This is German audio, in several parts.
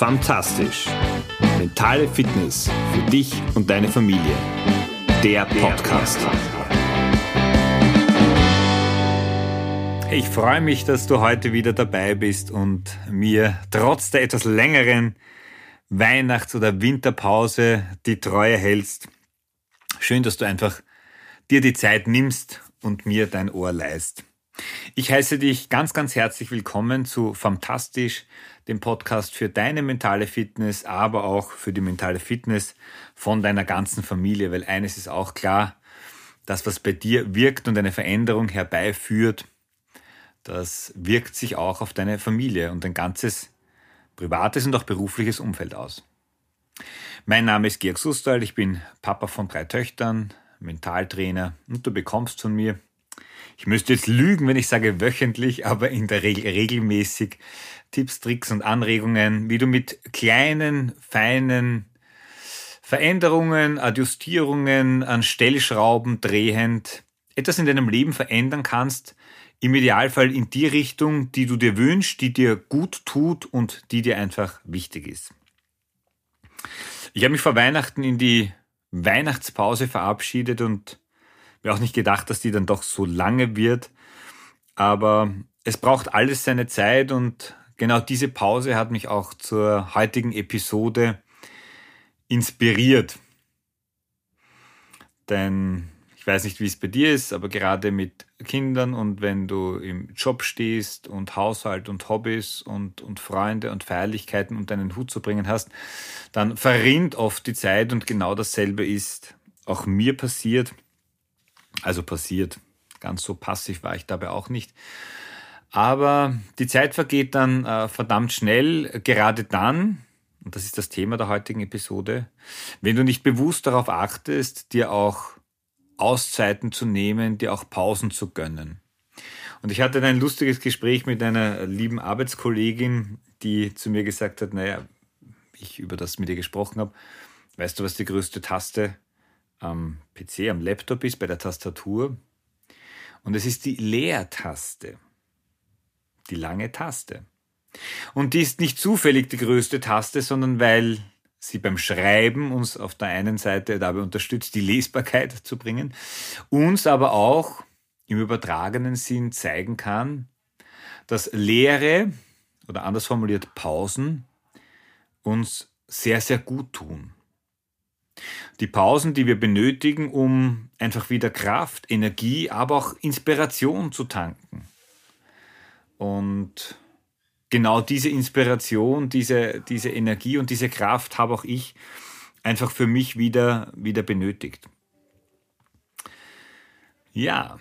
Fantastisch. Mentale Fitness für dich und deine Familie. Der Podcast. Ich freue mich, dass du heute wieder dabei bist und mir trotz der etwas längeren Weihnachts- oder Winterpause die Treue hältst. Schön, dass du einfach dir die Zeit nimmst und mir dein Ohr leist. Ich heiße dich ganz, ganz herzlich willkommen zu Fantastisch, dem Podcast für deine mentale Fitness, aber auch für die mentale Fitness von deiner ganzen Familie, weil eines ist auch klar, das, was bei dir wirkt und eine Veränderung herbeiführt, das wirkt sich auch auf deine Familie und dein ganzes privates und auch berufliches Umfeld aus. Mein Name ist Georg Sustal, ich bin Papa von drei Töchtern, Mentaltrainer und du bekommst von mir ich müsste jetzt lügen, wenn ich sage wöchentlich, aber in der Regel regelmäßig Tipps, Tricks und Anregungen, wie du mit kleinen, feinen Veränderungen, Adjustierungen an Stellschrauben drehend etwas in deinem Leben verändern kannst, im Idealfall in die Richtung, die du dir wünschst, die dir gut tut und die dir einfach wichtig ist. Ich habe mich vor Weihnachten in die Weihnachtspause verabschiedet und mir auch nicht gedacht, dass die dann doch so lange wird. Aber es braucht alles seine Zeit und genau diese Pause hat mich auch zur heutigen Episode inspiriert. Denn ich weiß nicht, wie es bei dir ist, aber gerade mit Kindern und wenn du im Job stehst und Haushalt und Hobbys und, und Freunde und Feierlichkeiten unter einen Hut zu bringen hast, dann verrinnt oft die Zeit und genau dasselbe ist auch mir passiert also passiert. Ganz so passiv war ich dabei auch nicht. Aber die Zeit vergeht dann äh, verdammt schnell, gerade dann, und das ist das Thema der heutigen Episode, wenn du nicht bewusst darauf achtest, dir auch Auszeiten zu nehmen, dir auch Pausen zu gönnen. Und ich hatte ein lustiges Gespräch mit einer lieben Arbeitskollegin, die zu mir gesagt hat, naja, ich über das mit ihr gesprochen habe, weißt du, was die größte Taste am PC, am Laptop ist, bei der Tastatur. Und es ist die Leertaste. Die lange Taste. Und die ist nicht zufällig die größte Taste, sondern weil sie beim Schreiben uns auf der einen Seite dabei unterstützt, die Lesbarkeit zu bringen, uns aber auch im übertragenen Sinn zeigen kann, dass Lehre oder anders formuliert Pausen uns sehr, sehr gut tun. Die Pausen, die wir benötigen, um einfach wieder Kraft, Energie, aber auch Inspiration zu tanken. Und genau diese Inspiration, diese, diese Energie und diese Kraft habe auch ich einfach für mich wieder, wieder benötigt. Ja,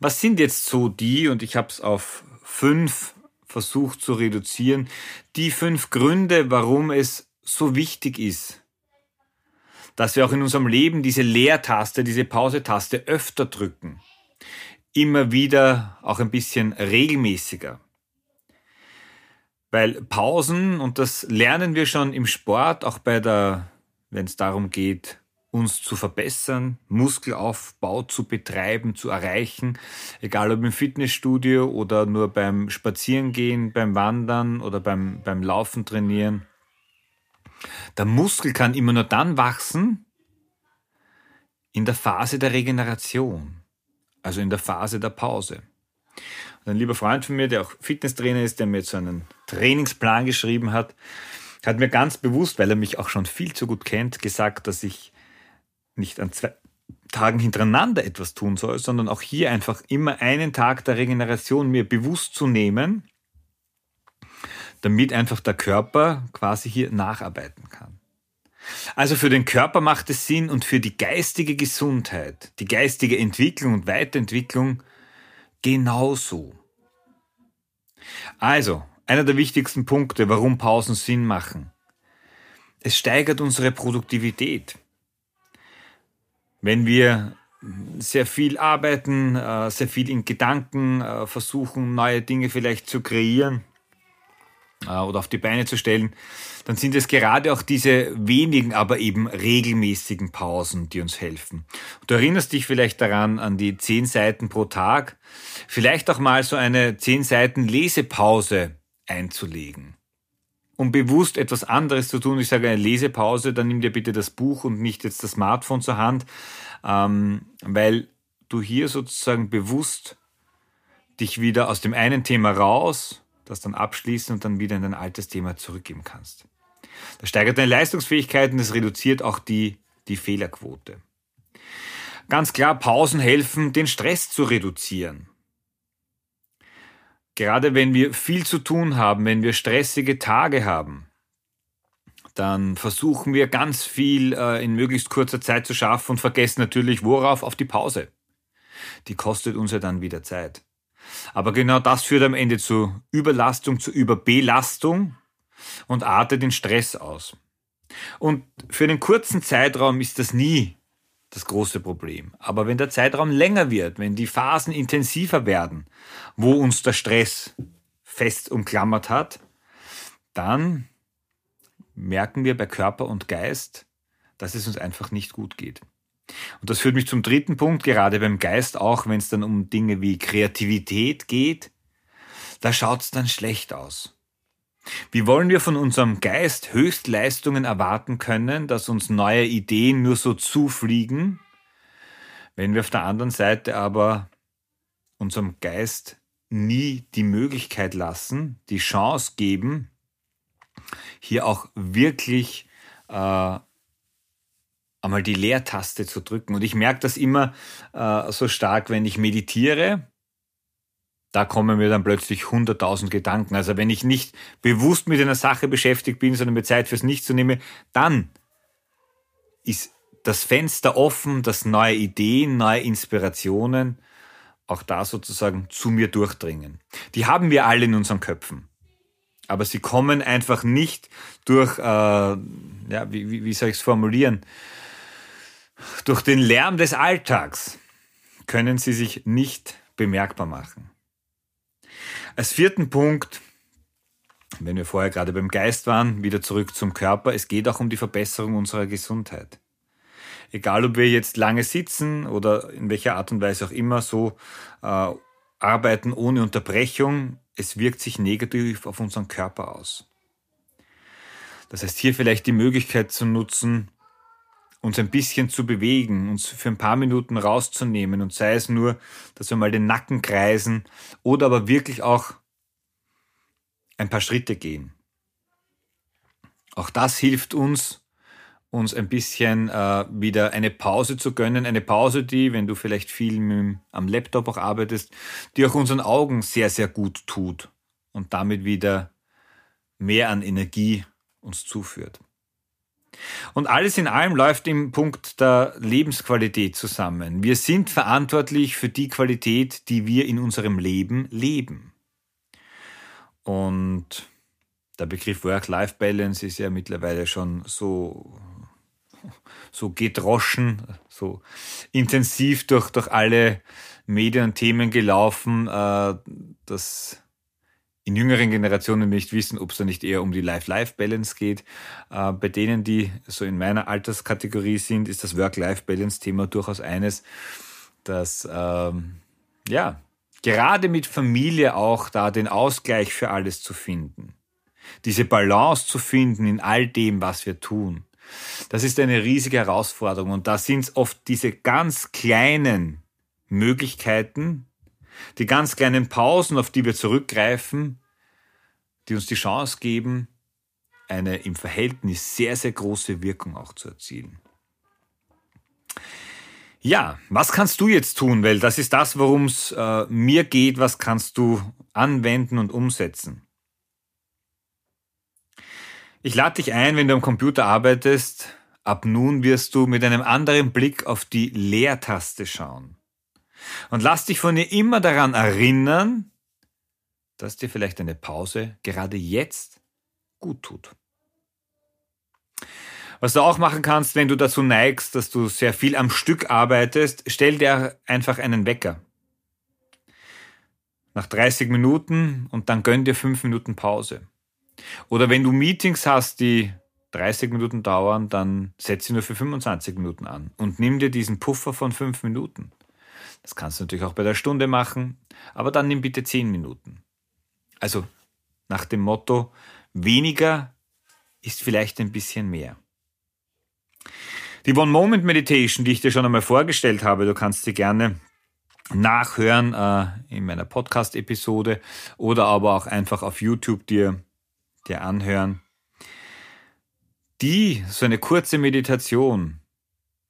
was sind jetzt so die, und ich habe es auf fünf versucht zu reduzieren, die fünf Gründe, warum es so wichtig ist, dass wir auch in unserem Leben diese Leertaste, diese Pause-Taste öfter drücken. Immer wieder auch ein bisschen regelmäßiger. Weil Pausen, und das lernen wir schon im Sport, auch bei der, wenn es darum geht, uns zu verbessern, Muskelaufbau zu betreiben, zu erreichen, egal ob im Fitnessstudio oder nur beim Spazierengehen, beim Wandern oder beim, beim Laufen trainieren. Der Muskel kann immer nur dann wachsen in der Phase der Regeneration, also in der Phase der Pause. Und ein lieber Freund von mir, der auch Fitnesstrainer ist, der mir jetzt so einen Trainingsplan geschrieben hat, hat mir ganz bewusst, weil er mich auch schon viel zu gut kennt, gesagt, dass ich nicht an zwei Tagen hintereinander etwas tun soll, sondern auch hier einfach immer einen Tag der Regeneration mir bewusst zu nehmen damit einfach der Körper quasi hier nacharbeiten kann. Also für den Körper macht es Sinn und für die geistige Gesundheit, die geistige Entwicklung und Weiterentwicklung genauso. Also, einer der wichtigsten Punkte, warum Pausen Sinn machen. Es steigert unsere Produktivität. Wenn wir sehr viel arbeiten, äh, sehr viel in Gedanken äh, versuchen, neue Dinge vielleicht zu kreieren, oder auf die Beine zu stellen, dann sind es gerade auch diese wenigen, aber eben regelmäßigen Pausen, die uns helfen. Du erinnerst dich vielleicht daran an die zehn Seiten pro Tag, vielleicht auch mal so eine zehn Seiten Lesepause einzulegen. um bewusst etwas anderes zu tun. Ich sage eine Lesepause, dann nimm dir bitte das Buch und nicht jetzt das Smartphone zur Hand, ähm, weil du hier sozusagen bewusst dich wieder aus dem einen Thema raus, das dann abschließen und dann wieder in dein altes Thema zurückgeben kannst. Das steigert deine Leistungsfähigkeiten, das reduziert auch die, die Fehlerquote. Ganz klar, Pausen helfen, den Stress zu reduzieren. Gerade wenn wir viel zu tun haben, wenn wir stressige Tage haben, dann versuchen wir ganz viel äh, in möglichst kurzer Zeit zu schaffen und vergessen natürlich worauf? Auf die Pause. Die kostet uns ja dann wieder Zeit. Aber genau das führt am Ende zu Überlastung, zu Überbelastung und artet in Stress aus. Und für einen kurzen Zeitraum ist das nie das große Problem. Aber wenn der Zeitraum länger wird, wenn die Phasen intensiver werden, wo uns der Stress fest umklammert hat, dann merken wir bei Körper und Geist, dass es uns einfach nicht gut geht. Und das führt mich zum dritten Punkt, gerade beim Geist auch, wenn es dann um Dinge wie Kreativität geht, da schaut es dann schlecht aus. Wie wollen wir von unserem Geist Höchstleistungen erwarten können, dass uns neue Ideen nur so zufliegen, wenn wir auf der anderen Seite aber unserem Geist nie die Möglichkeit lassen, die Chance geben, hier auch wirklich äh, einmal die Leertaste zu drücken. Und ich merke das immer äh, so stark, wenn ich meditiere da kommen mir dann plötzlich 100.000 Gedanken. Also wenn ich nicht bewusst mit einer Sache beschäftigt bin, sondern mir Zeit fürs Nichts zu nehmen, dann ist das Fenster offen, dass neue Ideen, neue Inspirationen auch da sozusagen zu mir durchdringen. Die haben wir alle in unseren Köpfen. Aber sie kommen einfach nicht durch, äh, ja, wie, wie, wie soll ich es formulieren, durch den Lärm des Alltags können sie sich nicht bemerkbar machen. Als vierten Punkt, wenn wir vorher gerade beim Geist waren, wieder zurück zum Körper, es geht auch um die Verbesserung unserer Gesundheit. Egal, ob wir jetzt lange sitzen oder in welcher Art und Weise auch immer so äh, arbeiten ohne Unterbrechung, es wirkt sich negativ auf unseren Körper aus. Das heißt, hier vielleicht die Möglichkeit zu nutzen, uns ein bisschen zu bewegen, uns für ein paar Minuten rauszunehmen und sei es nur, dass wir mal den Nacken kreisen oder aber wirklich auch ein paar Schritte gehen. Auch das hilft uns, uns ein bisschen äh, wieder eine Pause zu gönnen. Eine Pause, die, wenn du vielleicht viel mit, am Laptop auch arbeitest, die auch unseren Augen sehr, sehr gut tut und damit wieder mehr an Energie uns zuführt. Und alles in allem läuft im Punkt der Lebensqualität zusammen. Wir sind verantwortlich für die Qualität, die wir in unserem Leben leben. Und der Begriff Work-Life-Balance ist ja mittlerweile schon so, so gedroschen, so intensiv durch, durch alle Medien und Themen gelaufen, äh, dass in jüngeren Generationen nicht wissen, ob es da nicht eher um die Life-Life-Balance geht. Äh, bei denen, die so in meiner Alterskategorie sind, ist das Work-Life-Balance-Thema durchaus eines, das ähm, ja gerade mit Familie auch da den Ausgleich für alles zu finden, diese Balance zu finden in all dem, was wir tun. Das ist eine riesige Herausforderung und da sind es oft diese ganz kleinen Möglichkeiten, die ganz kleinen Pausen, auf die wir zurückgreifen, die uns die Chance geben, eine im Verhältnis sehr, sehr große Wirkung auch zu erzielen. Ja, was kannst du jetzt tun? Weil das ist das, worum es äh, mir geht. Was kannst du anwenden und umsetzen? Ich lade dich ein, wenn du am Computer arbeitest. Ab nun wirst du mit einem anderen Blick auf die Leertaste schauen. Und lass dich von ihr immer daran erinnern, dass dir vielleicht eine Pause gerade jetzt gut tut. Was du auch machen kannst, wenn du dazu neigst, dass du sehr viel am Stück arbeitest, stell dir einfach einen Wecker. Nach 30 Minuten und dann gönn dir 5 Minuten Pause. Oder wenn du Meetings hast, die 30 Minuten dauern, dann setz sie nur für 25 Minuten an und nimm dir diesen Puffer von 5 Minuten. Das kannst du natürlich auch bei der Stunde machen, aber dann nimm bitte zehn Minuten. Also nach dem Motto, weniger ist vielleicht ein bisschen mehr. Die One-Moment-Meditation, die ich dir schon einmal vorgestellt habe, du kannst sie gerne nachhören äh, in meiner Podcast-Episode oder aber auch einfach auf YouTube dir, dir anhören. Die, so eine kurze Meditation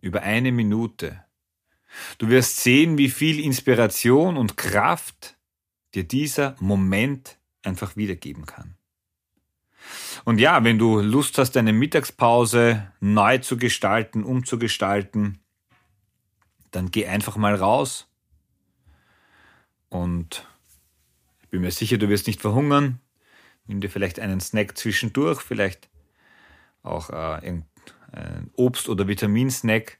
über eine Minute. Du wirst sehen, wie viel Inspiration und Kraft dir dieser Moment einfach wiedergeben kann. Und ja, wenn du Lust hast, deine Mittagspause neu zu gestalten, umzugestalten, dann geh einfach mal raus. Und ich bin mir sicher, du wirst nicht verhungern. Nimm dir vielleicht einen Snack zwischendurch, vielleicht auch äh, ein Obst- oder Vitaminsnack.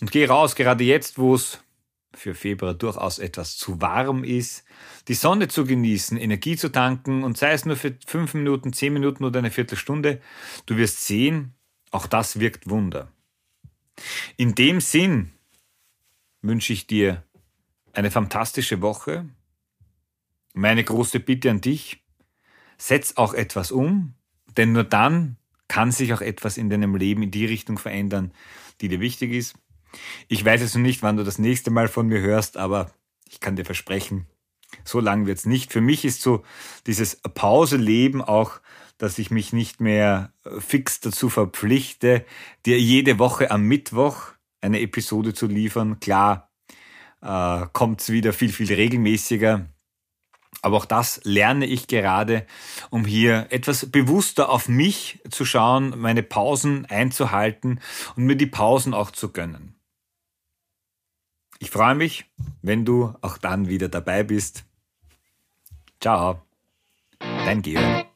Und geh raus, gerade jetzt, wo es für Februar durchaus etwas zu warm ist, die Sonne zu genießen, Energie zu tanken und sei es nur für fünf Minuten, zehn Minuten oder eine Viertelstunde, du wirst sehen, auch das wirkt Wunder. In dem Sinn wünsche ich dir eine fantastische Woche. Meine große Bitte an dich, setz auch etwas um, denn nur dann kann sich auch etwas in deinem Leben in die Richtung verändern, die dir wichtig ist. Ich weiß jetzt noch nicht, wann du das nächste Mal von mir hörst, aber ich kann dir versprechen, so lang wird's nicht. Für mich ist so dieses Pauseleben auch, dass ich mich nicht mehr äh, fix dazu verpflichte, dir jede Woche am Mittwoch eine Episode zu liefern. Klar, äh, kommt's wieder viel, viel regelmäßiger. Aber auch das lerne ich gerade, um hier etwas bewusster auf mich zu schauen, meine Pausen einzuhalten und mir die Pausen auch zu gönnen. Ich freue mich, wenn du auch dann wieder dabei bist. Ciao, dein Georg.